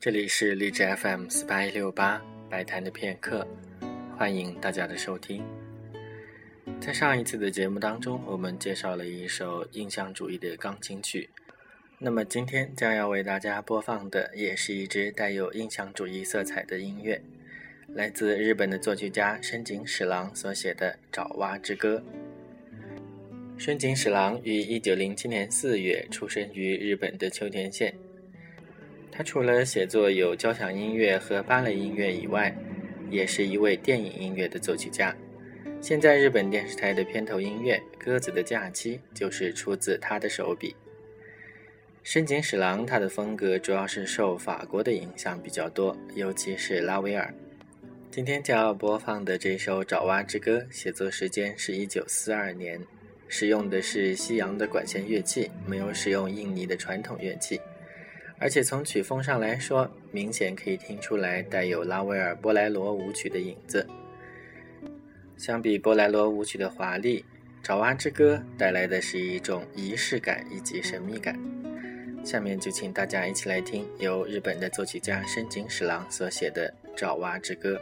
这里是荔枝 FM 四八一六八白谈的片刻，欢迎大家的收听。在上一次的节目当中，我们介绍了一首印象主义的钢琴曲。那么今天将要为大家播放的，也是一支带有印象主义色彩的音乐，来自日本的作曲家深井史郎所写的《爪哇之歌》。深井史郎于一九零七年四月出生于日本的秋田县。他除了写作有交响音乐和芭蕾音乐以外，也是一位电影音乐的作曲家。现在日本电视台的片头音乐《鸽子的假期》就是出自他的手笔。深井史郎他的风格主要是受法国的影响比较多，尤其是拉威尔。今天将要播放的这首《爪哇之歌》，写作时间是一九四二年，使用的是西洋的管弦乐器，没有使用印尼的传统乐器。而且从曲风上来说，明显可以听出来带有拉威尔波莱罗舞曲的影子。相比波莱罗舞曲的华丽，《爪哇之歌》带来的是一种仪式感以及神秘感。下面就请大家一起来听由日本的作曲家深井史郎所写的《爪哇之歌》。